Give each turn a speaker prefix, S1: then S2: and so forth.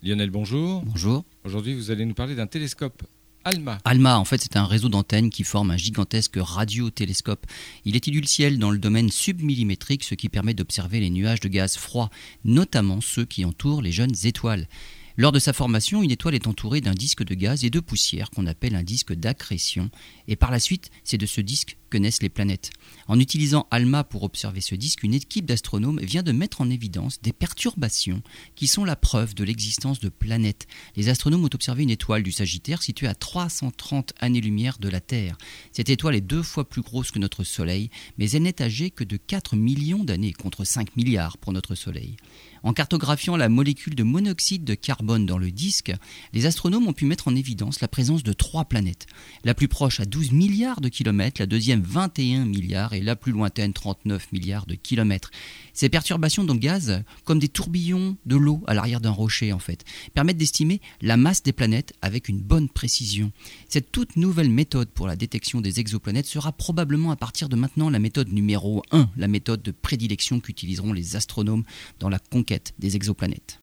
S1: Lionel, bonjour.
S2: Bonjour.
S1: Aujourd'hui, vous allez nous parler d'un télescope ALMA.
S2: ALMA, en fait, c'est un réseau d'antennes qui forme un gigantesque radiotélescope. Il étudie le ciel dans le domaine submillimétrique, ce qui permet d'observer les nuages de gaz froid, notamment ceux qui entourent les jeunes étoiles. Lors de sa formation, une étoile est entourée d'un disque de gaz et de poussière qu'on appelle un disque d'accrétion, et par la suite, c'est de ce disque que naissent les planètes. En utilisant ALMA pour observer ce disque, une équipe d'astronomes vient de mettre en évidence des perturbations qui sont la preuve de l'existence de planètes. Les astronomes ont observé une étoile du Sagittaire située à 330 années-lumière de la Terre. Cette étoile est deux fois plus grosse que notre Soleil, mais elle n'est âgée que de 4 millions d'années contre 5 milliards pour notre Soleil. En cartographiant la molécule de monoxyde de carbone dans le disque, les astronomes ont pu mettre en évidence la présence de trois planètes. La plus proche à 12 milliards de kilomètres, la deuxième 21 milliards et la plus lointaine 39 milliards de kilomètres. Ces perturbations de gaz, comme des tourbillons de l'eau à l'arrière d'un rocher en fait, permettent d'estimer la masse des planètes avec une bonne précision. Cette toute nouvelle méthode pour la détection des exoplanètes sera probablement à partir de maintenant la méthode numéro 1, la méthode de prédilection qu'utiliseront les astronomes dans la conquête des exoplanètes.